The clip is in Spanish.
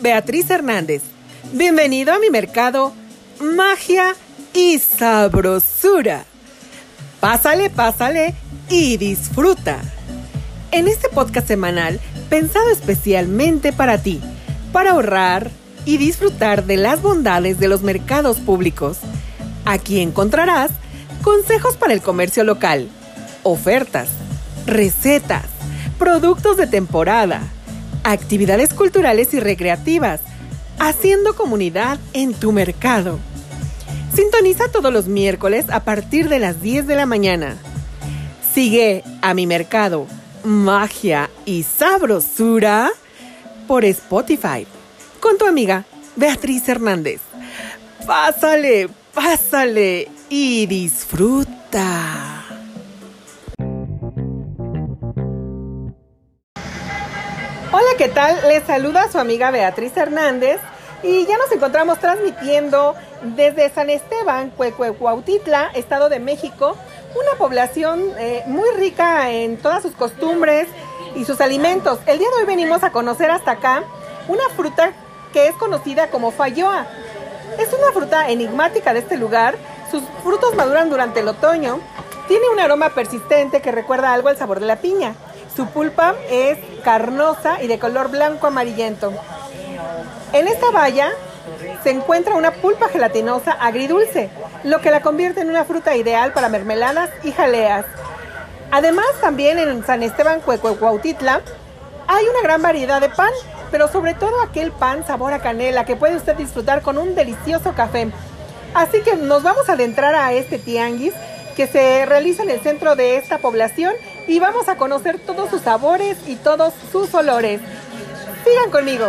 Beatriz Hernández. Bienvenido a mi mercado Magia y Sabrosura. Pásale, pásale y disfruta. En este podcast semanal, pensado especialmente para ti, para ahorrar y disfrutar de las bondades de los mercados públicos. Aquí encontrarás consejos para el comercio local, ofertas, recetas, productos de temporada, actividades culturales y recreativas, haciendo comunidad en tu mercado. Sintoniza todos los miércoles a partir de las 10 de la mañana. Sigue a mi mercado Magia y Sabrosura por Spotify con tu amiga Beatriz Hernández. Pásale, pásale y disfruta. Hola, ¿qué tal? Les saluda su amiga Beatriz Hernández y ya nos encontramos transmitiendo desde San Esteban, Cuecuecuautitla, Estado de México, una población eh, muy rica en todas sus costumbres y sus alimentos. El día de hoy venimos a conocer hasta acá una fruta que es conocida como fayoa. Es una fruta enigmática de este lugar. Sus frutos maduran durante el otoño. Tiene un aroma persistente que recuerda algo al sabor de la piña. Su pulpa es carnosa y de color blanco amarillento. En esta valla se encuentra una pulpa gelatinosa agridulce, lo que la convierte en una fruta ideal para mermeladas y jaleas. Además, también en San Esteban Cuecuecuautitla hay una gran variedad de pan, pero sobre todo aquel pan sabor a canela que puede usted disfrutar con un delicioso café. Así que nos vamos a adentrar a este tianguis que se realiza en el centro de esta población y vamos a conocer todos sus sabores y todos sus olores. Sigan conmigo.